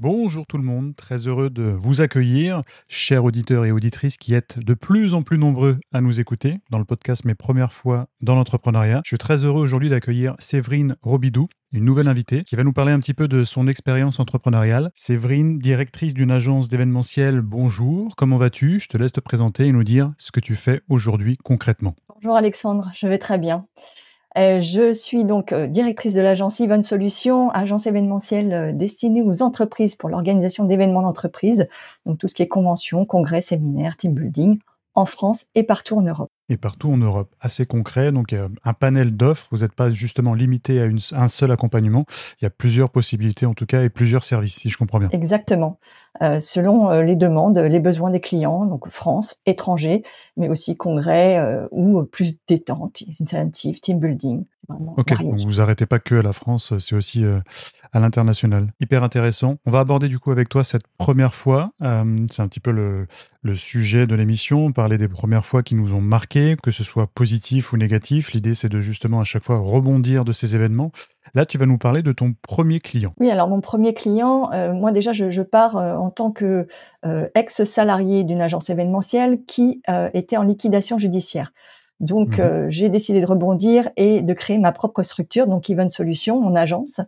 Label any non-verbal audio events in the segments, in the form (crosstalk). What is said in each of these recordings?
Bonjour tout le monde, très heureux de vous accueillir, chers auditeurs et auditrices qui êtes de plus en plus nombreux à nous écouter dans le podcast Mes premières fois dans l'entrepreneuriat. Je suis très heureux aujourd'hui d'accueillir Séverine Robidou, une nouvelle invitée qui va nous parler un petit peu de son expérience entrepreneuriale. Séverine, directrice d'une agence d'événementiel, bonjour, comment vas-tu? Je te laisse te présenter et nous dire ce que tu fais aujourd'hui concrètement. Bonjour Alexandre, je vais très bien. Euh, je suis donc euh, directrice de l'agence Yvonne Solutions, agence événementielle euh, destinée aux entreprises pour l'organisation d'événements d'entreprise, donc tout ce qui est conventions, congrès, séminaires, team building en France et partout en Europe. Et partout en Europe, assez concret, donc un panel d'offres, vous n'êtes pas justement limité à, un seul accompagnement, il y a plusieurs possibilités en tout cas et plusieurs services, si je comprends bien. Exactement, selon les demandes, les besoins des clients, donc France, étrangers, mais aussi congrès ou plus détente, incentives, team building. Ok, donc vous arrêtez pas que à la France, c'est aussi à l'international. Hyper intéressant. On va aborder du coup avec toi cette première fois. Euh, c'est un petit peu le, sujet de l'émission, parler des premières fois qui nous ont marqué, que ce soit positif ou négatif. L'idée, c'est de justement à chaque fois rebondir de ces événements. Là, tu vas nous parler de ton premier client. Oui, alors mon premier client, euh, moi déjà, je, pars euh, en tant que ex-salarié d'une agence événementielle qui était en liquidation judiciaire. Donc, mhm. j'ai décidé de rebondir et de créer ma propre structure, donc Even Solutions, mon agence,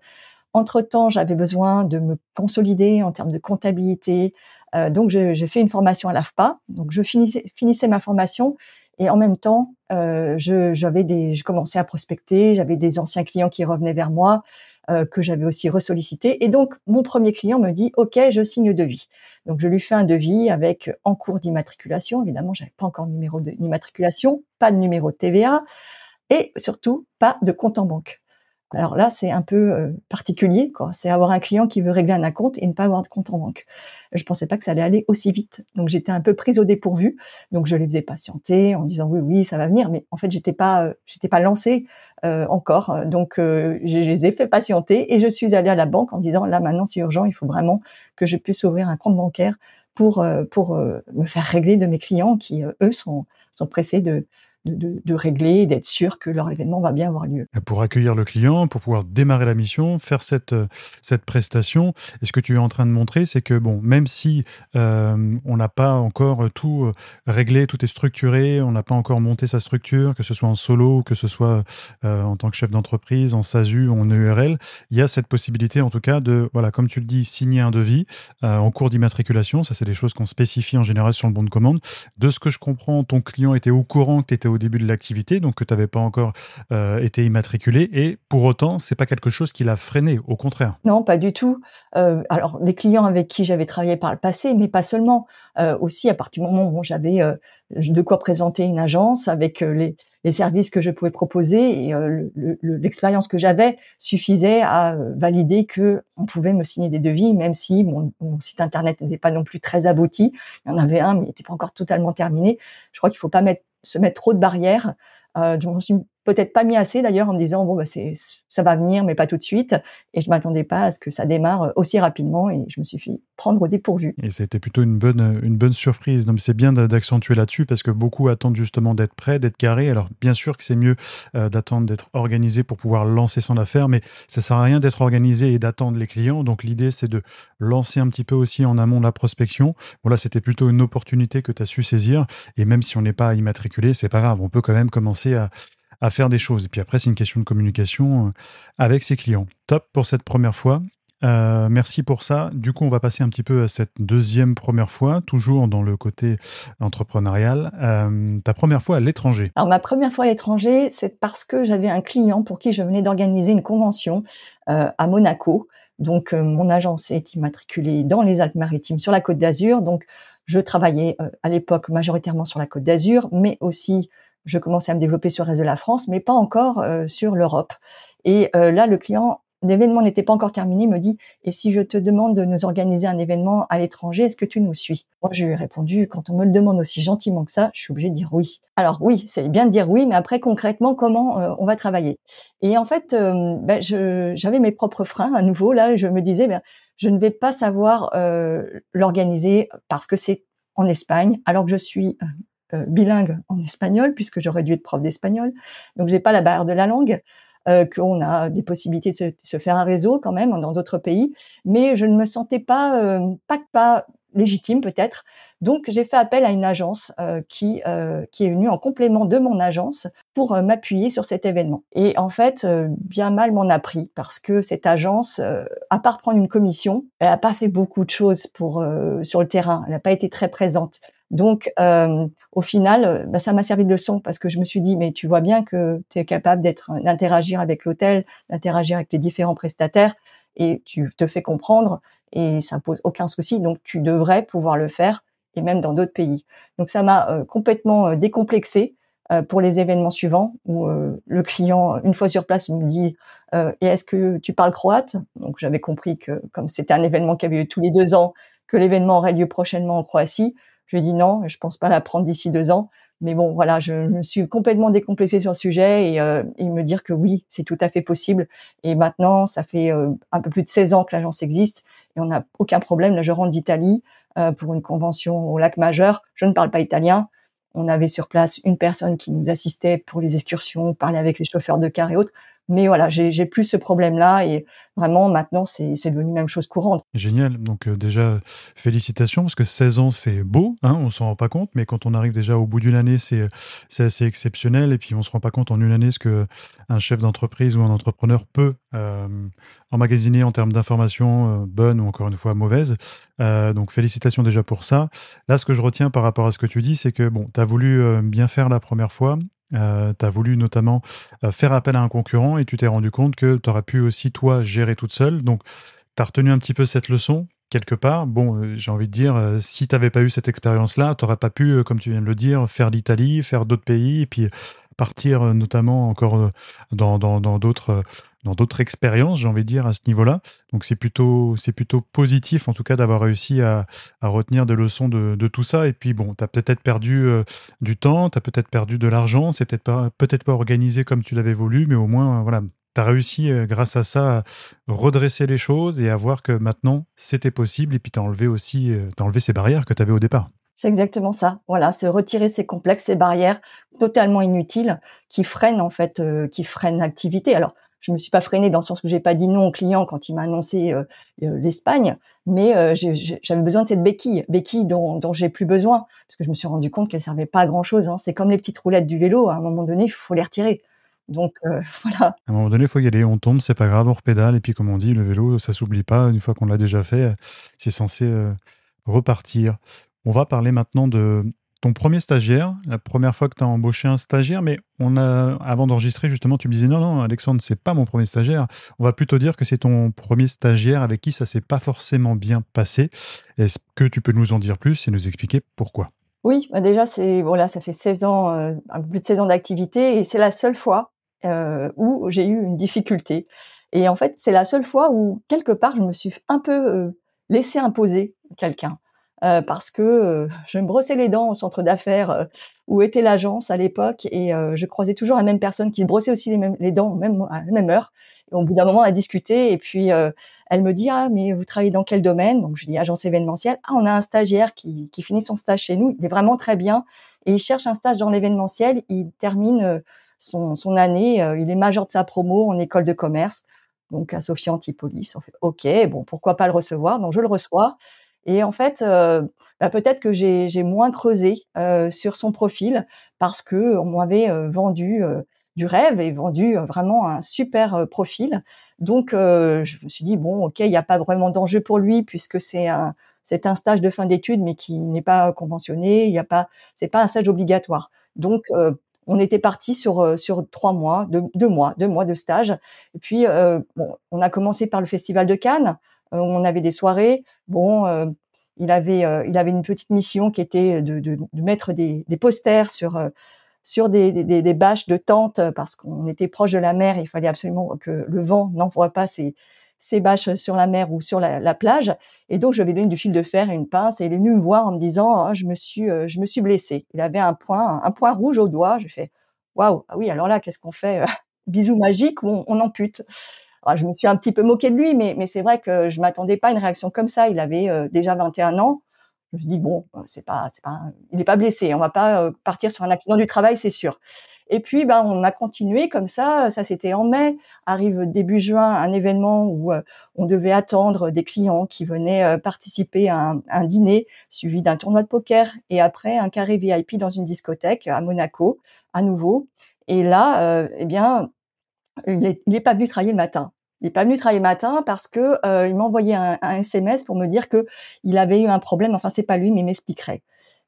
entre-temps, j'avais besoin de me consolider en termes de comptabilité. Euh, donc, j'ai fait une formation à l'AFPA. Donc, je finissais, finissais ma formation et en même temps, euh, je, commençais à prospecter. J'avais des anciens clients qui revenaient vers moi euh, que j'avais aussi ressollicité. Et donc, mon premier client me dit OK, je signe devis. Donc, je lui fais un devis avec en cours d'immatriculation. Évidemment, j'avais pas encore de numéro d'immatriculation, pas de numéro de TVA et surtout pas de compte en banque. Alors là, c'est un peu euh, particulier, quoi. C'est avoir un client qui veut régler un compte et ne pas avoir de compte en banque. Je pensais pas que ça allait aller aussi vite. Donc j'étais un peu prise au dépourvu. Donc je les faisais patienter en disant oui, oui, ça va venir. Mais en fait, j'étais pas, euh, j'étais pas lancée euh, encore. Donc je les ai fait patienter et je suis allée à la banque en disant là maintenant c'est urgent, il faut vraiment que je puisse ouvrir un compte bancaire pour pour me faire régler de mes clients qui eux sont sont pressés de de, de, régler, d'être sûr que leur événement va bien avoir lieu. Pour accueillir le client, pour pouvoir démarrer la mission, faire cette, euh, cette prestation, et ce que tu es en train de montrer, c'est que bon, même si euh, on n'a pas encore tout euh, réglé, tout est structuré, on n'a pas encore monté sa structure, que ce soit en solo, que ce soit en tant que chef d'entreprise, en SASU, en EURL, il y a cette possibilité en tout cas de, voilà, comme tu le dis, signer un devis en cours d'immatriculation. Ça, c'est des choses qu'on spécifie en général sur le bon de commande. De ce que je comprends, ton client était au courant que tu étais au début de l'activité, donc que tu n'avais pas encore euh, été immatriculé. Et pour autant, c'est pas quelque chose qui l'a freiné, au contraire. Non, pas du tout. Euh, alors, les clients avec qui j'avais travaillé par le passé, mais pas seulement. Euh, aussi, à partir du moment où j'avais de quoi présenter une agence avec les, services que je pouvais proposer et l'expérience que j'avais suffisait à valider que on pouvait me signer des devis, même si mon, mon site internet n'était pas non plus très abouti. Il y en avait un, mais il n'était pas encore totalement terminé. Je crois qu'il faut pas mettre se mettre trop de barrières. Euh, je peut-être pas mis assez d'ailleurs en me disant bon bah c'est ça va venir mais pas tout de suite et je m'attendais pas à ce que ça démarre euh, aussi rapidement et je me suis fait prendre au dépourvu. Et été plutôt une bonne une bonne surprise. Donc c'est bien d'accentuer là-dessus parce que beaucoup attendent justement d'être prêts, d'être carrés. Alors bien sûr que c'est mieux euh, d'attendre d'être organisé pour pouvoir lancer son affaire, mais ça sert à rien d'être organisé et d'attendre les clients. Donc l'idée c'est de lancer un petit peu aussi en amont la prospection. Voilà, c'était plutôt une opportunité que tu as su saisir et même si on n'est pas immatriculé, c'est pas grave, on peut quand même commencer à à faire des choses. Et puis après, c'est une question de communication euh, avec ses clients. Top pour cette première fois. Euh, merci pour ça. Du coup, on va passer un petit peu à cette deuxième première fois, toujours dans le côté entrepreneurial. Euh, ta première fois à l'étranger Alors, ma première fois à l'étranger, c'est parce que j'avais un client pour qui je venais d'organiser une convention à Monaco. Donc, mon agence est immatriculée dans les Alpes-Maritimes sur la Côte d'Azur. Donc, je travaillais à l'époque majoritairement sur la Côte d'Azur, mais aussi je commençais à me développer sur le reste de la France, mais pas encore euh, sur l'Europe. Et euh, là, le client l'événement n'était pas encore terminé, me dit et si je te demande de nous organiser un événement à l'étranger, est-ce que tu nous suis? Moi, je lui ai répondu quand on me le demande aussi gentiment que ça, je suis obligée de dire oui. Alors oui, c'est bien de dire oui, mais après concrètement, comment euh, on va travailler? Et en fait, euh, ben, j'avais mes propres freins à nouveau. Là, je me disais, ben, je ne vais pas savoir euh, l'organiser parce que c'est en Espagne, alors que je suis bilingue en espagnol puisque j'aurais dû être prof d'espagnol. Donc j'ai pas la barrière de la langue euh, qu'on a des possibilités de se, faire un réseau quand même dans d'autres pays, mais je ne me sentais pas euh, pas pas légitime peut-être. Donc j'ai fait appel à une agence euh, qui euh, qui est venue en complément de mon agence pour euh, m'appuyer sur cet événement. Et en fait, bien mal m'en a pris parce que cette agence, à part prendre une commission, elle a pas fait beaucoup de choses pour sur le terrain. Elle n'a pas été très présente. Donc, euh, au final, bah, ça m'a servi de leçon parce que je me suis dit, mais tu vois bien que tu es capable d'être, d'interagir avec l'hôtel, d'interagir avec les différents prestataires, et tu te fais comprendre, et ça pose aucun souci. Donc, tu devrais pouvoir le faire, et même dans d'autres pays. Donc, ça m'a euh, complètement euh, décomplexé pour les événements suivants où le client, une fois sur place, me dit et est-ce que tu parles croate? Donc, j'avais compris que comme c'était un événement qui avait lieu tous les deux ans, que l'événement aurait lieu prochainement en Croatie. Je lui ai dit non, je pense pas l'apprendre d'ici deux ans. Mais bon, voilà, je me suis complètement décomplexée sur le sujet et, euh, me dire que oui, c'est tout à fait possible. Et maintenant, ça fait euh, un peu plus de 16 ans que l'agence existe et on n'a aucun problème. Là, je rentre d'Italie euh, pour une convention au lac majeur. Je ne parle pas italien. On avait sur place une personne qui nous assistait pour les excursions, parler avec les chauffeurs de car et autres. Mais voilà, j'ai plus ce problème-là et vraiment maintenant c'est devenu même chose courante. Génial. Donc euh, déjà félicitations parce que 16 ans c'est beau, hein, on s'en rend pas compte, mais quand on arrive déjà au bout d'une année c'est assez exceptionnel et puis on se rend pas compte en une année ce que un chef d'entreprise ou un entrepreneur peut euh, emmagasiner en termes d'informations euh, bonnes ou encore une fois mauvaises. donc félicitations déjà pour ça. Là ce que je retiens par rapport à ce que tu dis c'est que bon, tu as voulu bien faire la première fois euh, tu as voulu notamment euh, faire appel à un concurrent et tu t'es rendu compte que tu aurais pu aussi, toi, gérer toute seule. Donc, tu as retenu un petit peu cette leçon quelque part. Bon, euh, j'ai envie de dire, si tu n'avais pas eu cette expérience-là, tu n'aurais pas pu, comme tu viens de le dire, faire l'Italie, faire d'autres pays et puis partir notamment encore dans d'autres dans d'autres expériences, j'ai envie de dire, à ce niveau-là. Donc c'est plutôt, plutôt positif, en tout cas, d'avoir réussi à, à, retenir des leçons de, de, tout ça. Et puis, bon, tu as peut-être perdu euh, du temps, tu as peut-être perdu de l'argent, c'est peut-être pas, peut-être pas organisé comme tu l'avais voulu, mais au moins, voilà, tu as réussi, euh, grâce à ça, à redresser les choses et à voir que maintenant, c'était possible. Et puis, tu as enlevé aussi, euh, as enlevé ces barrières que tu avais au départ. C'est exactement ça. Voilà, se retirer ces complexes, ces barrières totalement inutiles qui freinent en fait, qui freinent l'activité. Alors je me suis pas freinée dans le sens où j'ai pas dit non au client quand il m'a annoncé euh, euh, l'Espagne, mais euh, j'avais besoin de cette béquille, béquille dont, j'ai plus besoin, parce que je me suis rendu compte qu'elle servait pas à grand chose. Hein. C'est comme les petites roulettes du vélo, à un moment donné, il faut les retirer. Donc (laughs) voilà. À un moment donné, il faut y aller, on tombe, c'est pas grave, on repédale, et puis comme on dit, le vélo, ça s'oublie pas, une fois qu'on l'a déjà fait, c'est censé repartir. On va parler maintenant de, ton premier stagiaire, la première fois que tu as embauché un stagiaire, mais on a, avant d'enregistrer, justement, tu me disais non, non, Alexandre, c'est pas mon premier stagiaire. On va plutôt dire que c'est ton premier stagiaire avec qui ça s'est pas forcément bien passé. Est-ce que tu peux nous en dire plus et nous expliquer pourquoi? Oui, bah déjà, c'est voilà, ça fait 16 ans, euh, un peu plus de 16 ans d'activité et c'est la seule fois euh, où j'ai eu une difficulté. Et en fait, c'est la seule fois où, quelque part, je me suis un peu euh, laissé imposer quelqu'un. Euh, parce que euh, je me brossais les dents au centre d'affaires euh, où était l'agence à l'époque et je croisais toujours la même personne qui brossait aussi les, mêmes, les dents même, à la même heure. Et au bout d'un moment, on a discuté et puis elle me dit ah mais vous travaillez dans quel domaine? Donc je dis agence événementielle. Ah on a un stagiaire qui, qui finit son stage chez nous. Il est vraiment très bien et il cherche un stage dans l'événementiel. Il termine son, son année. il est major de sa promo en école de commerce donc à Sophie Antipolis. On fait OK, bon, pourquoi pas le recevoir? Donc je le reçois. Et en fait, euh, bah, peut-être que j'ai moins creusé euh, sur son profil parce que on m'avait euh, vendu du rêve et vendu vraiment un super profil. Donc, je me suis dit bon, ok, il n'y a pas vraiment d'enjeu pour lui puisque c'est un c'est un stage de fin d'études mais qui n'est pas conventionné. Il n'y a pas, c'est pas un stage obligatoire. Donc on était parti sur sur trois mois, deux, deux, mois, deux mois de stage. Et puis, bon, on a commencé par le festival de Cannes. Euh, on avait des soirées. Bon, euh, il avait, euh, il avait une petite mission qui était de, de, mettre des, des, posters sur sur des, des, des bâches de tente parce qu'on était proche de la mer. il fallait absolument que le vent n'envoie pas ces, ces bâches sur la mer ou sur la, plage. Et donc, je lui ai donné du fil de fer et une pince. Et il est venu me voir en me disant, oh, je me suis, je me suis blessé. Il avait un point, un point rouge au doigt. J'ai fait, waouh, ah oui, alors là, qu'est-ce qu'on fait (laughs) Bisou magique ou on ampute je me suis un petit peu moquée de lui, mais, mais c'est vrai que je m'attendais pas à une réaction comme ça. Il avait euh, déjà 21 ans. Je me dit bon, euh, c'est pas, c'est pas, il n'est pas blessé. On va pas euh, partir sur un accident du travail, c'est sûr. Et puis, ben, on a continué comme ça. Ça, c'était en mai. Arrive début juin un événement où on devait attendre des clients qui venaient participer à un, un dîner suivi d'un tournoi de poker et après un carré VIP dans une discothèque à Monaco, à nouveau. Et là, eh bien, il n'est pas venu travailler le matin. Il n'est pas venu travailler le matin parce que euh, il m'a envoyé un, SMS pour me dire que il avait eu un problème. Enfin, c'est pas lui, mais il m'expliquerait.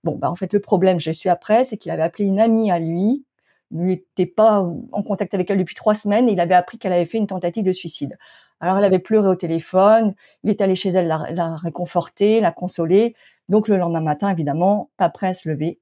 Bon, bah en fait, le problème, je suis après, c'est qu'il avait appelé une amie à lui. Il n'était pas en contact avec elle depuis trois semaines et il avait appris qu'elle avait fait une tentative de suicide. Alors, elle avait pleuré au téléphone. Il est allé chez elle la, la réconforter, la consoler. Donc, le lendemain matin, évidemment, pas prêt à se lever.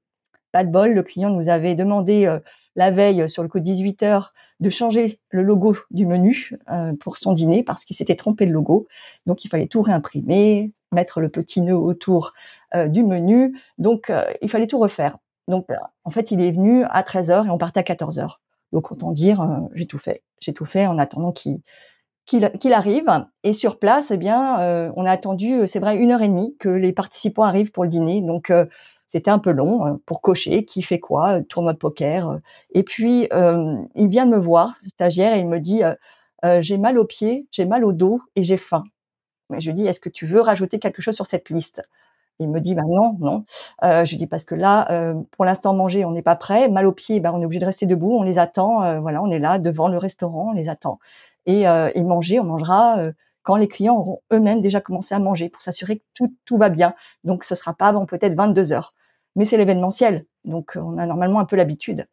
Pas de bol. Le client nous avait demandé euh, la veille sur le coup de 18 heures de changer le logo du menu euh, pour son dîner parce qu'il s'était trompé de logo. Donc il fallait tout réimprimer, mettre le petit nœud autour euh, du menu. Donc euh, il fallait tout refaire. Donc en fait, il est venu à 13h et on partait à 14h. Donc autant dire, j'ai tout fait. J'ai tout fait en attendant qu'il qu'il arrive. Et sur place, eh bien, on a attendu, c'est vrai, une heure et demie que les participants arrivent pour le dîner. Donc, c'était un peu long euh, pour cocher qui fait quoi, euh, tournoi de poker. Euh. Et puis, il vient de me voir, stagiaire, et il me dit J'ai mal aux pieds, j'ai mal au dos et j'ai faim. Je lui dis Est-ce que tu veux rajouter quelque chose sur cette liste? Il me dit bah non, non. je lui dis parce que là, pour l'instant manger, on n'est pas prêt. Mal aux pieds, bah, on est obligé de rester debout, on les attend. voilà, on est là devant le restaurant, on les attend. Et, et manger, on mangera quand les clients auront eux-mêmes déjà commencé à manger pour s'assurer que tout, tout va bien. Donc ce sera pas avant peut-être 22 heures mais c'est l'événementiel, donc euh, on a normalement un peu l'habitude.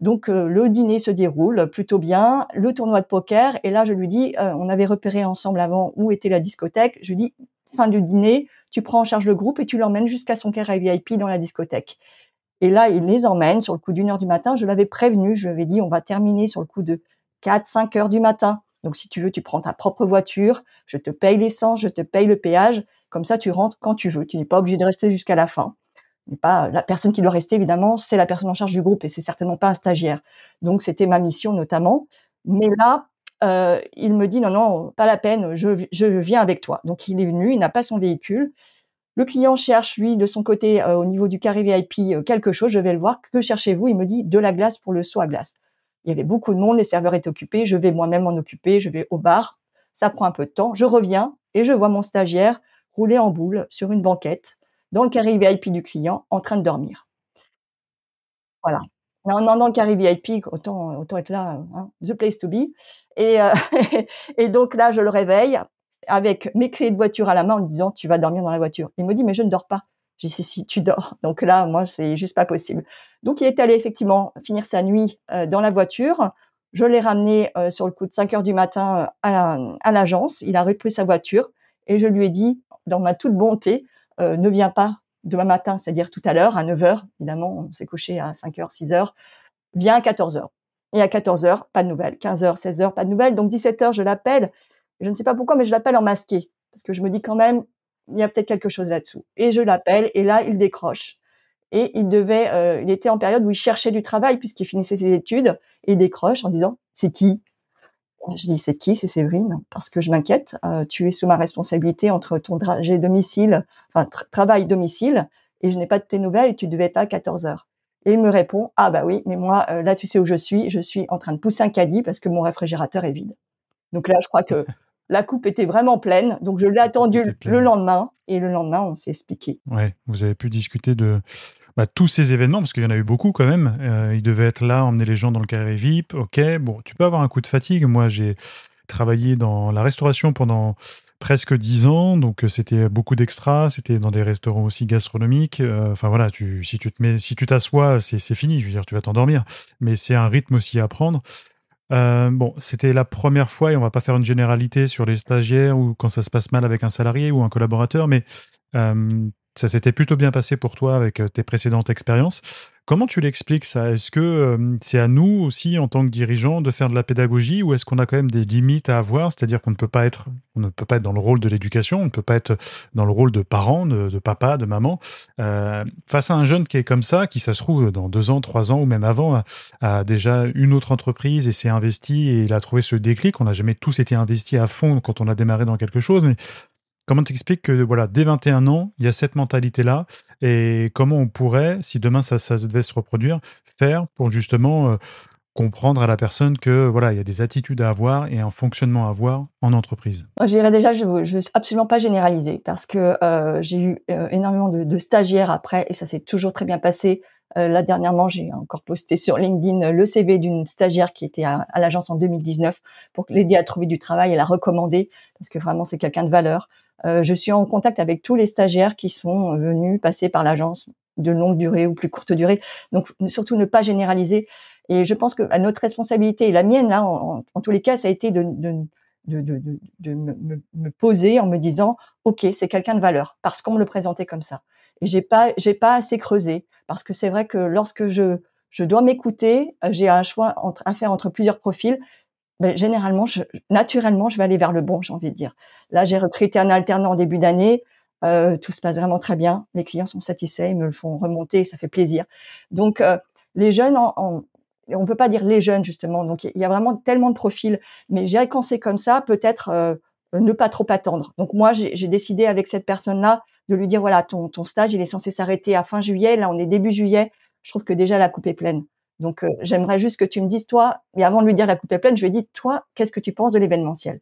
Donc euh, le dîner se déroule plutôt bien, le tournoi de poker, et là je lui dis, euh, on avait repéré ensemble avant où était la discothèque, je lui dis, fin du dîner, tu prends en charge le groupe et tu l'emmènes jusqu'à son carré VIP dans la discothèque. Et là, il les emmène sur le coup d'une heure du matin. Je l'avais prévenu, je lui avais dit, on va terminer sur le coup de 4, 5 heures du matin. Donc, si tu veux, tu prends ta propre voiture, je te paye l'essence, je te paye le péage. Comme ça, tu rentres quand tu veux. Tu n'es pas obligé de rester jusqu'à la fin pas la personne qui doit rester évidemment, c'est la personne en charge du groupe et c'est certainement pas un stagiaire. Donc c'était ma mission notamment. Mais là, euh, il me dit non non, pas la peine, je, viens avec toi. Donc il est venu, il n'a pas son véhicule. Le client cherche lui de son côté euh, au niveau du carré VIP euh, quelque chose. Je vais le voir. Que cherchez-vous? Il me dit de la glace pour le saut à glace. Il y avait beaucoup de monde, les serveurs étaient occupés. Je vais moi-même m'en occuper. Je vais au bar. Ça prend un peu de temps. Je reviens et je vois mon stagiaire rouler en boule sur une banquette dans le carré VIP du client en train de dormir. Voilà. Non, non, dans le carré VIP, autant, autant être là, hein, the place to be. Et, euh, (laughs) et donc là, je le réveille avec mes clés de voiture à la main en lui disant, tu vas dormir dans la voiture. Il me dit, mais je ne dors pas. J'ai dit, si, tu dors. Donc là, moi, c'est juste pas possible. Donc, il est allé effectivement finir sa nuit euh, dans la voiture. Je l'ai ramené euh, sur le coup de 5 heures du matin à l'agence. il a repris sa voiture et je lui ai dit, dans ma toute bonté, euh, ne viens pas demain matin, c'est-à-dire tout à l'heure, à 9 h évidemment, on s'est couché à 5 h 6 h viens à 14 h Et à 14 h pas de nouvelles. 15 h 16 h pas de nouvelles. Donc 17 h je l'appelle. Je ne sais pas pourquoi, mais je l'appelle en masqué. Parce que je me dis quand même, il y a peut-être quelque chose là-dessous. Et je l'appelle, et là, il décroche. Et il devait, euh, il était en période où il cherchait du travail puisqu'il finissait ses études, et il décroche en disant, c'est qui? Je dis c'est qui? C'est Séverine parce que je m'inquiète. Euh, tu es sous ma responsabilité entre ton travail domicile, et je n'ai pas de tes nouvelles et tu devais pas à 14 heures. Et il me répond ah bah oui, mais moi euh, là tu sais où je suis, je suis en train de pousser un caddie parce que mon réfrigérateur est vide. Donc là je crois que la coupe était vraiment pleine, donc je l'ai attendu le lendemain et le lendemain on s'est expliqué. Ouais, vous avez pu discuter de bah, tous ces événements, parce qu'il y en a eu beaucoup quand même. Euh, ils devaient être là, emmener les gens dans le carré VIP. Ok, bon, tu peux avoir un coup de fatigue. Moi, j'ai travaillé dans la restauration pendant presque dix ans, donc euh, c'était beaucoup d'extras, c'était dans des restaurants aussi gastronomiques. Euh, enfin voilà, tu, si tu te mets, si tu t'assois, c'est, fini. Je veux dire, tu vas t'endormir. Mais c'est un rythme aussi à prendre. Bon, c'était la première fois, et on va pas faire une généralité sur les stagiaires ou quand ça se passe mal avec un salarié ou un collaborateur, mais Ça s'était plutôt bien passé pour toi avec tes précédentes expériences. Comment tu l'expliques ça? Est-ce que c'est à nous aussi, en tant que dirigeants, de faire de la pédagogie ou est-ce qu'on a quand même des limites à avoir? C'est-à-dire qu'on ne peut pas être, on ne peut pas être dans le rôle de l'éducation, on ne peut pas être dans le rôle de parent, de, papa, de maman. Euh, face à un jeune qui est comme ça, qui ça se trouve dans deux ans, trois ans ou même avant, a, déjà une autre entreprise et s'est investi et il a trouvé ce déclic. On n'a jamais tous été investis à fond quand on a démarré dans quelque chose, mais Comment t'expliques que voilà, dès 21 ans, il y a cette mentalité-là et comment on pourrait, si demain ça, devait se reproduire, faire pour justement euh, comprendre à la personne que voilà, il y a des attitudes à avoir et un fonctionnement à avoir en entreprise? Moi, je dirais déjà, je ne veux absolument pas généraliser parce que euh, j'ai eu euh, énormément de, stagiaires après et ça s'est toujours très bien passé. là dernièrement, j'ai encore posté (laughs) sur LinkedIn le CV d'une stagiaire qui était à, à l'agence en 2019 pour l'aider à trouver du travail et la recommander parce que vraiment c'est quelqu'un de valeur. Euh, je suis en contact avec tous les stagiaires qui sont euh, venus passer par l'agence de longue durée ou plus courte durée. Donc surtout ne pas généraliser. Et je pense que à notre responsabilité et la mienne là, en, tous les cas, ça a été de, de, de, de, de me, me, poser en me disant, ok, c'est quelqu'un de valeur parce qu'on me le présentait comme ça. Et j'ai pas j'ai pas assez creusé parce que c'est vrai que lorsque je je dois m'écouter, j'ai un choix entre, à faire entre plusieurs profils ben, généralement, je, naturellement, je vais aller vers le bon, j'ai envie de dire. Là, j'ai recruté un alternant en début d'année. Euh, tout se passe vraiment très bien. Les clients sont satisfaits, ils me le font remonter, ça fait plaisir. Donc, euh, les jeunes, on ne peut pas dire les jeunes justement. Donc, il y a vraiment tellement de profils. Mais j'ai quand c'est comme ça, peut-être euh, ne pas trop attendre. Donc, moi, j'ai décidé avec cette personne-là de lui dire voilà, ton, ton stage, il est censé s'arrêter à fin juillet. Là, on est début juillet. Je trouve que déjà la coupe est pleine. Donc, euh, j'aimerais juste que tu me dises, toi, et avant de lui dire la coupe est pleine, je lui ai dit, toi, qu'est-ce que tu penses de l'événementiel?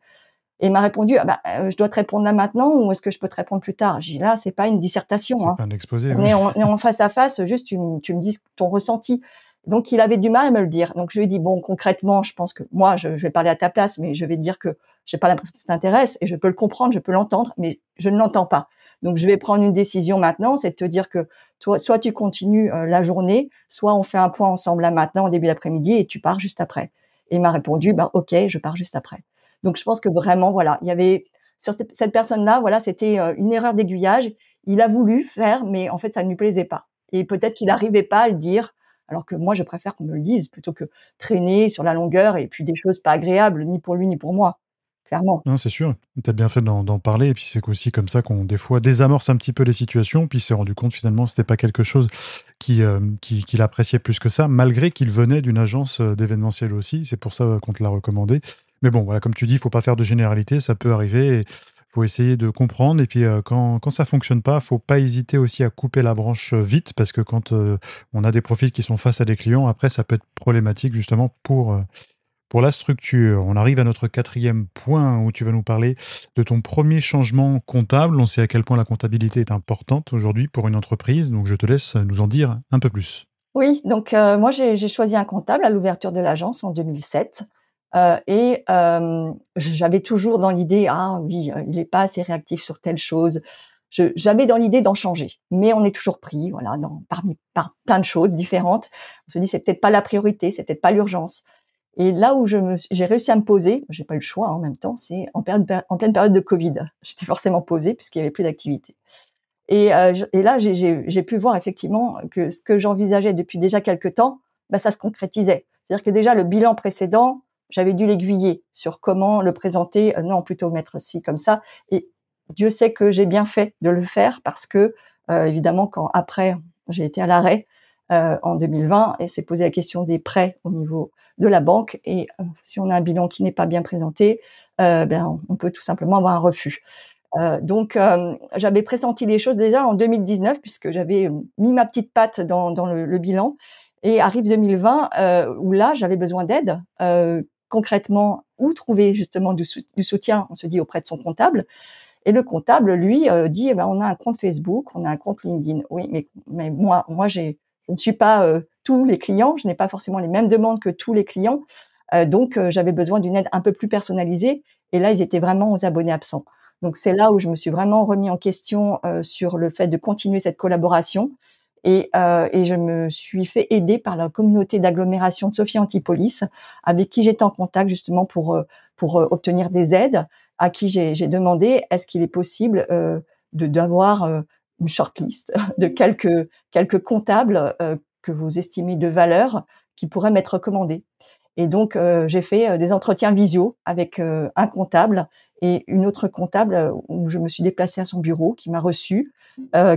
Et il m'a répondu, ah bah, euh, je dois te répondre là maintenant ou est-ce que je peux te répondre plus tard? J'ai dit, là, c'est pas une dissertation. C'est hein. pas un exposé. On, est, en face à face, juste tu, tu me dis ton ressenti. Donc, il avait du mal à me le dire. Donc, je lui ai dit, bon, concrètement, je pense que moi, je, je vais parler à ta place, mais je vais dire que j'ai pas l'impression que ça t'intéresse et je peux le comprendre, je peux l'entendre, mais je ne l'entends pas. Donc, je vais prendre une décision maintenant, c'est de te dire que toi, soit tu continues euh, la journée, soit on fait un point ensemble là maintenant, au début d'après-midi, et tu pars juste après. Et il m'a répondu, bah, ok, je pars juste après. Donc, je pense que vraiment, voilà, il y avait sur cette personne-là, voilà, c'était euh, une erreur d'aiguillage. Il a voulu faire, mais en fait, ça ne lui plaisait pas. Et peut-être qu'il n'arrivait pas à le dire, alors que moi, je préfère qu'on me le dise plutôt que traîner sur la longueur et puis des choses pas agréables, ni pour lui ni pour moi clairement. Non, c'est sûr. Tu as bien fait d'en parler. Et puis, c'est aussi comme ça qu'on, des fois, désamorce un petit peu les situations. Puis, s'est rendu compte, finalement, c'était pas quelque chose qui, euh, qu'il appréciait plus que ça, malgré qu'il venait d'une agence euh, d'événementiel aussi. C'est pour ça euh, qu'on te l'a recommandé. Mais bon, voilà, comme tu dis, il faut pas faire de généralité. Ça peut arriver. Faut essayer de comprendre. Et puis, quand, quand ça fonctionne pas, faut pas hésiter aussi à couper la branche vite. Parce que quand on a des profils qui sont face à des clients, après, ça peut être problématique, justement, pour pour la structure, on arrive à notre quatrième point où tu vas nous parler de ton premier changement comptable. On sait à quel point la comptabilité est importante aujourd'hui pour une entreprise, donc je te laisse nous en dire un peu plus. Oui, donc euh, moi j'ai choisi un comptable à l'ouverture de l'agence en 2007. Euh, et euh, j'avais toujours dans l'idée, ah oui, il n'est pas assez réactif sur telle chose. J'avais dans l'idée d'en changer, mais on est toujours pris, voilà, dans, parmi par plein de choses différentes. On se dit c'est peut-être pas la priorité, c'est peut-être pas l'urgence. Et là où je j'ai réussi à me poser, j'ai pas eu le choix hein, en même temps, c'est en, en pleine période de Covid. (laughs) J'étais forcément posée puisqu'il y avait plus d'activité. Et, euh, et là, j'ai pu voir effectivement que ce que j'envisageais depuis déjà quelques temps, bah, ça se concrétisait. C'est-à-dire que déjà le bilan précédent, j'avais dû l'aiguiller sur comment le présenter, euh, non plutôt mettre ci comme ça. Et Dieu sait que j'ai bien fait de le faire parce que euh, évidemment quand après j'ai été à l'arrêt euh, en 2020 et s'est posé la question des prêts au niveau de la banque. Et euh, si on a un bilan qui n'est pas bien présenté, euh, ben, on peut tout simplement avoir un refus. Euh, donc, j'avais pressenti les choses déjà en 2019 puisque j'avais mis ma petite patte dans, dans le, le, bilan. Et arrive 2020 où là, j'avais besoin d'aide. Concrètement, où trouver justement du, soutien On se dit auprès de son comptable. Et le comptable, lui, dit eh ben, on a un compte Facebook, on a un compte LinkedIn. Oui, mais, moi, moi, je ne suis pas euh, tous les clients, je n'ai pas forcément les mêmes demandes que tous les clients. Euh, donc, euh, j'avais besoin d'une aide un peu plus personnalisée. Et là, ils étaient vraiment aux abonnés absents. Donc, c'est là où je me suis vraiment remis en question sur le fait de continuer cette collaboration. Et, et, je me suis fait aider par la communauté d'agglomération de Sophie Antipolis, avec qui j'étais en contact justement pour pour obtenir des aides, à qui j'ai demandé est-ce qu'il est possible de d'avoir une shortlist (laughs) de quelques quelques comptables, que vous estimez de valeur, qui pourraient m'être recommandés. Et donc, j'ai fait des entretiens visio avec un comptable et une autre comptable où je me suis déplacée à son bureau, qui m'a reçue,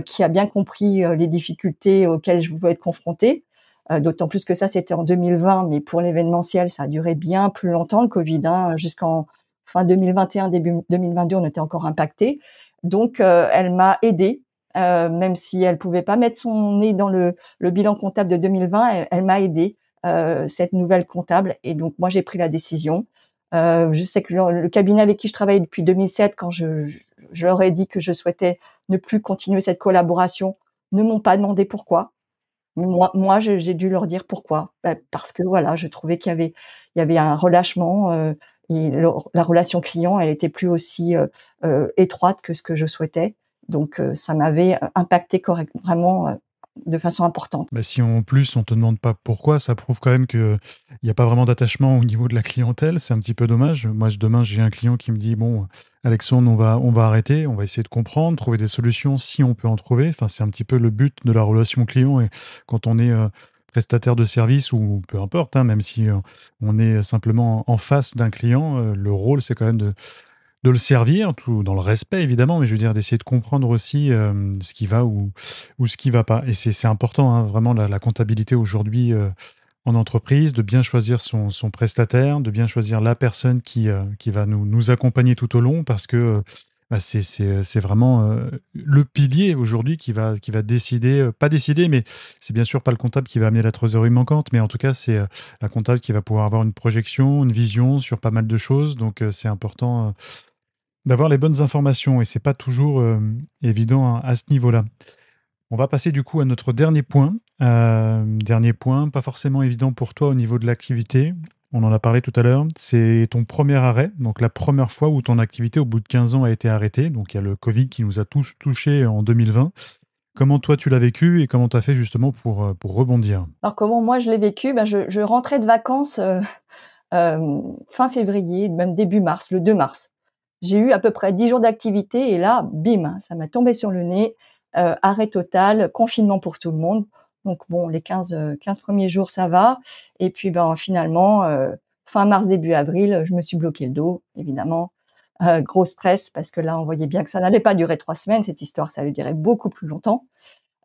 qui a bien compris les difficultés auxquelles je pouvais être confrontée. D'autant plus que ça, c'était en 2020, mais pour l'événementiel, ça a duré bien plus longtemps, le Covid, hein, jusqu'en fin 2021, début 2022, on était encore impacté. Donc, elle m'a aidée, même si elle pouvait pas mettre son nez dans le, bilan comptable de 2020, elle m'a aidée euh, cette nouvelle comptable. Et donc moi j'ai pris la décision. Euh, je sais que le, cabinet avec qui je travaillais depuis 2007, quand je, je, leur ai dit que je souhaitais ne plus continuer cette collaboration, ne m'ont pas demandé pourquoi. Moi, moi j'ai dû leur dire pourquoi. Bah, parce que voilà, je trouvais qu'il y avait, y avait un relâchement. Euh, la relation client, elle était plus aussi euh, étroite que ce que je souhaitais. Donc, ça m'avait impacté correct, vraiment de façon importante. Mais si en plus on te demande pas pourquoi, ça prouve quand même qu'il n'y a pas vraiment d'attachement au niveau de la clientèle. C'est un petit peu dommage. Moi, demain, j'ai un client qui me dit bon, Alexandre, on va, on va arrêter, on va essayer de comprendre, trouver des solutions si on peut en trouver. C'est un petit peu le but de la relation client. Et quand on est euh, prestataire de service ou peu importe, hein, même si euh, on est simplement en face d'un client, euh, le rôle, c'est quand même de de le servir, tout dans le respect évidemment, mais je veux dire d'essayer de comprendre aussi euh, ce qui va ou, ou ce qui va pas. Et c'est important, hein, vraiment, la, comptabilité aujourd'hui euh, en entreprise, de bien choisir son, son, prestataire, de bien choisir la personne qui, euh, qui va nous, nous accompagner tout au long, parce que bah, c'est vraiment le pilier aujourd'hui qui va, qui va décider, pas décider, mais c'est bien sûr pas le comptable qui va amener la trésorerie manquante, mais en tout cas, c'est la comptable qui va pouvoir avoir une projection, une vision sur pas mal de choses. Donc, c'est important d'avoir les bonnes informations et c'est pas toujours euh, évident à, ce niveau-là. On va passer du coup à notre dernier point. Euh, dernier point, pas forcément évident pour toi au niveau de l'activité. On en a parlé tout à l'heure. C'est ton premier arrêt, donc la première fois où ton activité au bout de 15 ans a été arrêtée. Donc il y a le Covid qui nous a tous touchés en 2020. Comment toi tu l'as vécu et comment tu as fait justement pour, euh, rebondir? Alors comment moi je l'ai vécu? Ben je, rentrais de vacances fin février, même début mars, le 2 mars. J'ai eu à peu près 10 jours d'activité et là, bim, ça m'a tombé sur le nez. Euh, arrêt total, confinement pour tout le monde. Donc bon, les 15, 15 premiers jours, ça va. Et puis ben finalement, euh, fin mars, début avril, je me suis bloqué le dos, évidemment. Euh, gros stress parce que là, on voyait bien que ça n'allait pas durer trois semaines. Cette histoire, ça allait durer beaucoup plus longtemps.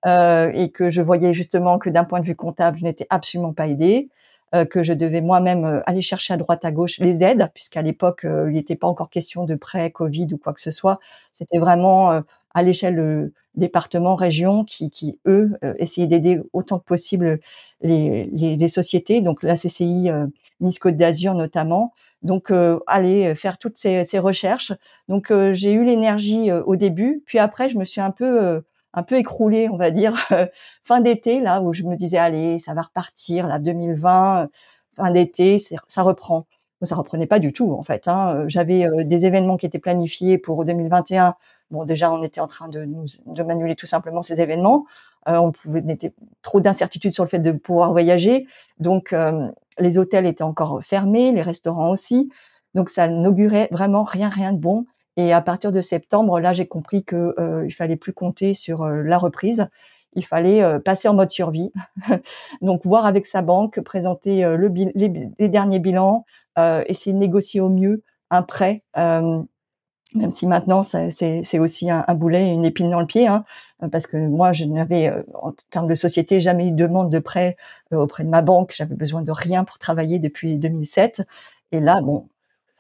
et que je voyais justement que d'un point de vue comptable, je n'étais absolument pas aidée. Euh, que je devais moi-même euh, aller chercher à droite à gauche les aides, puisqu'à l'époque, euh, il n'était pas encore question de prêt Covid ou quoi que ce soit. C'était vraiment à l'échelle département, région, qui, qui eux essayaient d'aider autant que possible les, les, les, sociétés, donc la CCI Nice Côte d'Azur notamment. Donc aller faire toutes ces, ces recherches. Donc j'ai eu l'énergie au début, puis après je me suis un peu un peu écroulé, on va dire, (laughs) fin d'été, là, où je me disais, allez, ça va repartir, là, 2020, fin d'été, ça reprend. Ça reprenait pas du tout, en fait. Hein. J'avais euh, des événements qui étaient planifiés pour 2021. Bon, déjà, on était en train de nous de manuler tout simplement ces événements. Euh, on pouvait, n'était trop d'incertitudes sur le fait de pouvoir voyager. Donc, euh, les hôtels étaient encore fermés, les restaurants aussi. Donc, ça n'augurait vraiment rien, rien de bon. Et à partir de septembre, là, j'ai compris que euh, il fallait plus compter sur euh, la reprise. Il fallait euh, passer en mode survie. (laughs) Donc, voir avec sa banque, présenter euh, le les, derniers bilans, essayer de négocier au mieux un prêt. même si maintenant c'est aussi un, un, boulet, une épine dans le pied, hein, parce que moi je n'avais en termes de société jamais eu de demande de prêt auprès de ma banque. J'avais besoin de rien pour travailler depuis 2007. Et là, bon,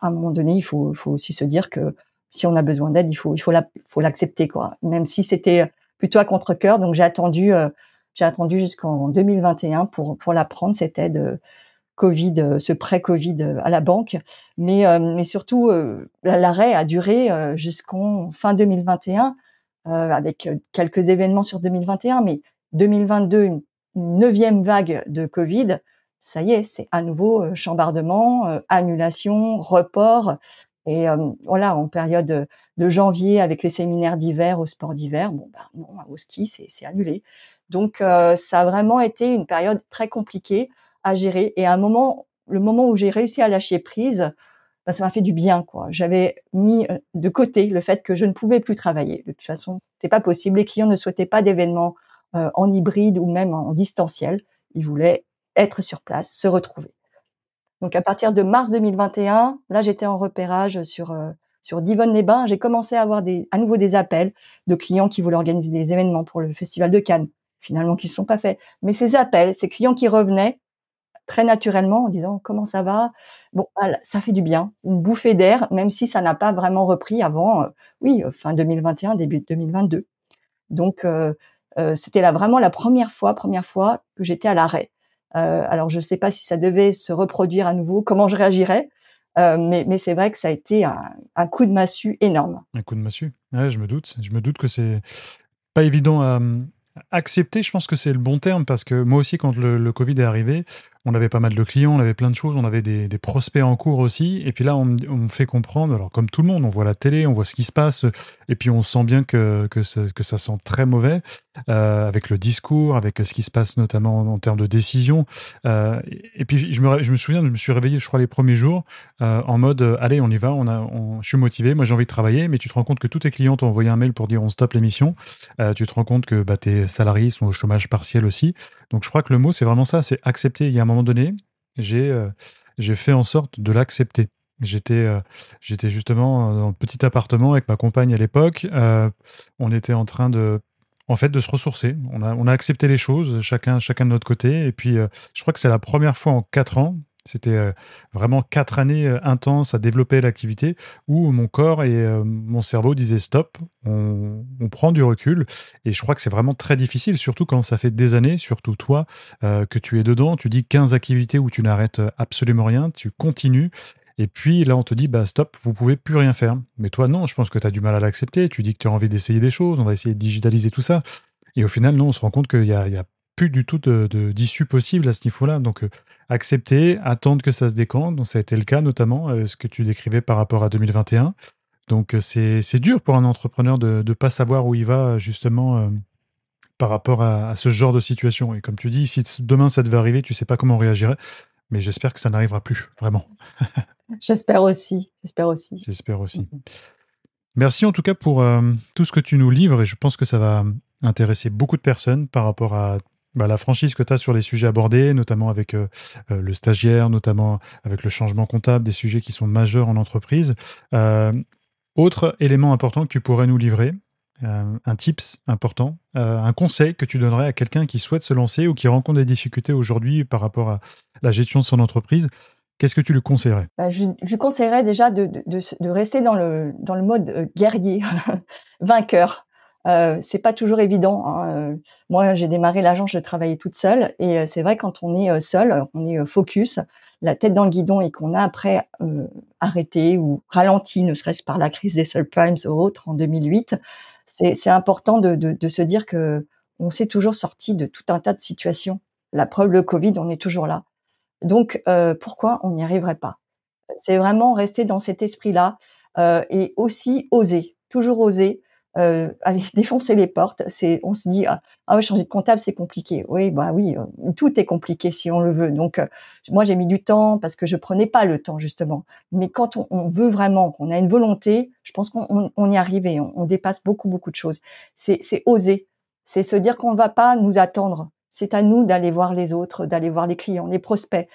à un moment donné, il faut, faut aussi se dire que si on a besoin d'aide, il faut il faut la, faut l'accepter quoi. Même si c'était plutôt à contre cœur, donc j'ai attendu euh, j'ai attendu jusqu'en 2021 pour pour la prendre cette aide euh, Covid, euh, ce prêt Covid à la banque. Mais mais surtout l'arrêt a duré jusqu'en fin 2021 avec quelques événements sur 2021, mais 2022 une, neuvième vague de Covid. Ça y est, c'est à nouveau chambardement, annulation, report. Et voilà, en période de janvier, avec les séminaires d'hiver au sport d'hiver, bon, bah, non, au ski, c'est annulé. Donc, ça a vraiment été une période très compliquée à gérer. Et à un moment, le moment où j'ai réussi à lâcher prise, bah, ça m'a fait du bien, quoi. J'avais mis de côté le fait que je ne pouvais plus travailler. De toute façon, c'était pas possible. Les clients ne souhaitaient pas d'événements en hybride ou même en distanciel. Ils voulaient être sur place, se retrouver. Donc à partir de mars 2021, là j'étais en repérage sur sur Divonne-les-Bains. J'ai commencé à avoir à nouveau des appels de clients qui voulaient organiser des événements pour le Festival de Cannes, finalement qui ne se sont pas faits. Mais ces appels, ces clients qui revenaient très naturellement en disant comment ça va? Bon, ça fait du bien, une bouffée d'air, même si ça n'a pas vraiment repris avant, oui, fin 2021, début 2022. Donc c'était là vraiment la première fois, première fois que j'étais à l'arrêt. Euh, alors je ne sais pas si ça devait se reproduire à nouveau, comment je réagirais, euh, mais, c'est vrai que ça a été un, coup de massue énorme. Un coup de massue, je me doute. Je me doute que c'est pas évident à, accepter. Je pense que c'est le bon terme parce que moi aussi, quand le Covid est arrivé, on avait pas mal de clients, on avait plein de choses, on avait des, prospects en cours aussi. Et puis là, on, me fait comprendre, alors comme tout le monde, on voit la télé, on voit ce qui se passe, et puis on sent bien que, que, ça, sent très mauvais euh, avec le discours, avec ce qui se passe notamment en, termes de décision. Euh, et puis je me, je me souviens, je me suis réveillé, je crois, les premiers jours euh, en mode allez, on y va, on a, je suis motivé, moi j'ai envie de travailler, mais tu te rends compte que tous tes clients t'ont envoyé un mail pour dire on stoppe l'émission. Tu te rends compte que bah, tes salariés sont au chômage partiel aussi. Donc je crois que le mot, c'est vraiment ça, c'est accepter. Un moment donné, j'ai euh, j'ai fait en sorte de l'accepter. J'étais euh, justement dans un petit appartement avec ma compagne à l'époque. Euh, on était en train de en fait de se ressourcer. On a, on a accepté les choses, chacun, chacun de notre côté. Et puis, je crois que c'est la première fois en quatre ans c'était euh, vraiment quatre années euh, intenses à développer l'activité où mon corps et euh, mon cerveau disaient stop, on, prend du recul. Et je crois que c'est vraiment très difficile, surtout quand ça fait des années, surtout toi, que tu es dedans. Tu dis 15 activités où tu n'arrêtes absolument rien, tu continues. Et puis là, on te dit, bah stop, vous pouvez plus rien faire. Mais toi, non, je pense que tu as du mal à l'accepter. Tu dis que tu as envie d'essayer des choses, on va essayer de digitaliser tout ça. Et au final, non, on se rend compte qu'il y a, plus du tout d'issue de, possible à ce niveau-là. Donc, accepter, attendre que ça se décante. Donc ça a été le cas notamment, euh, ce que tu décrivais par rapport à 2021. Donc euh, c'est dur pour un entrepreneur de ne pas savoir où il va justement euh, par rapport à, ce genre de situation. Et comme tu dis, si demain ça devait arriver, tu sais pas comment on réagirait. Mais j'espère que ça n'arrivera plus, vraiment. (laughs) j'espère aussi, j'espère aussi. J'espère aussi. Mm-hmm. Merci en tout cas pour tout ce que tu nous livres et je pense que ça va intéresser beaucoup de personnes par rapport à bah, la franchise que tu as sur les sujets abordés, notamment avec euh, euh, le stagiaire, notamment avec le changement comptable, des sujets qui sont majeurs en entreprise. Euh, autre élément important que tu pourrais nous livrer, un tips important, un conseil que tu donnerais à quelqu'un qui souhaite se lancer ou qui rencontre des difficultés aujourd'hui par rapport à la gestion de son entreprise. Qu'est-ce que tu lui conseillerais? Bah, je, conseillerais déjà de, rester dans le mode guerrier, (laughs) vainqueur. Euh, c'est pas toujours évident. Hein. Euh, moi, j'ai démarré l'agence, je travaillais toute seule, et euh, c'est vrai quand on est euh, seul, on est focus, la tête dans le guidon, et qu'on a après arrêté ou ralenti, ne serait-ce par la crise des subprimes ou autres en 2008, c'est important de, de, de, se dire que on s'est toujours sorti de tout un tas de situations. La preuve, le Covid, on est toujours là. Donc, pourquoi on n'y arriverait pas? C'est vraiment rester dans cet esprit-là et aussi oser, toujours oser euh, aller (laughs) défoncer les portes. C'est, on se dit ah, ah, changer de comptable c'est compliqué. Oui, bah oui, euh, tout est compliqué si on le veut. Donc euh, moi j'ai mis du temps parce que je prenais pas le temps justement. Mais quand on, veut vraiment, qu'on a une volonté, je pense qu'on on, y arrive et on, on, dépasse beaucoup beaucoup de choses. C'est, c'est oser, c'est se dire qu'on ne va pas nous attendre. C'est à nous d'aller voir les autres, d'aller voir les clients, les prospects.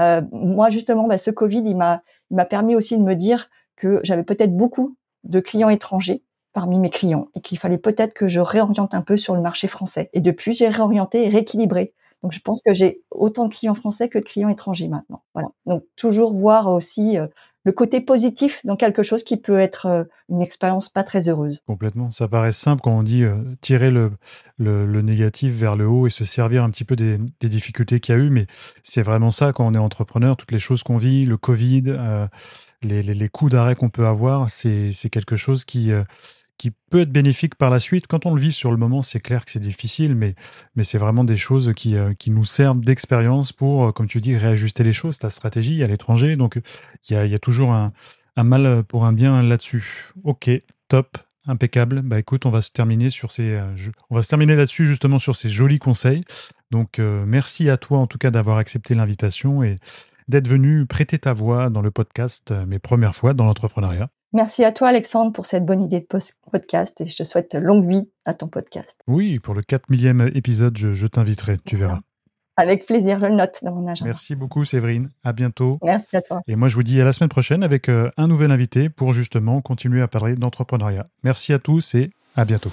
Euh, moi justement, bah, ce Covid, il m'a, il m'a permis aussi de me dire que j'avais peut-être beaucoup de clients étrangers parmi mes clients et qu'il fallait peut-être que je réoriente un peu sur le marché français. Et depuis, j'ai réorienté et rééquilibré. Donc, je pense que j'ai autant de clients français que de clients étrangers maintenant. Voilà. Donc, toujours voir aussi euh, le côté positif dans quelque chose qui peut être euh, une expérience pas très heureuse. Complètement. Ça paraît simple quand on dit euh, tirer le, le, négatif vers le haut et se servir un petit peu des, des difficultés qu'il y a eu, mais c'est vraiment ça quand on est entrepreneur, toutes les choses qu'on vit, le Covid, les, les, les, coups d'arrêt qu'on peut avoir, c'est quelque chose qui qui peut être bénéfique par la suite. Quand on le vit sur le moment, c'est clair que c'est difficile, mais, c'est vraiment des choses qui, euh, nous servent d'expérience pour, euh, comme tu dis, réajuster les choses, ta stratégie à l'étranger. Donc, il y a, toujours un, mal pour un bien là-dessus. Ok, top, impeccable. Bah écoute, on va se terminer euh, là-dessus justement sur ces jolis conseils. Donc, merci à toi en tout cas d'avoir accepté l'invitation et d'être venu prêter ta voix dans le podcast Mes premières fois dans l'entrepreneuriat. Merci à toi Alexandre pour cette bonne idée de podcast et je te souhaite longue vie à ton podcast. Oui, pour le 4 millième épisode, je, t'inviterai, tu verras. Avec plaisir, je le note dans mon agenda. Merci beaucoup Séverine, à bientôt. Merci à toi. Et moi je vous dis à la semaine prochaine avec euh, un nouvel invité pour justement continuer à parler d'entrepreneuriat. Merci à tous et à bientôt.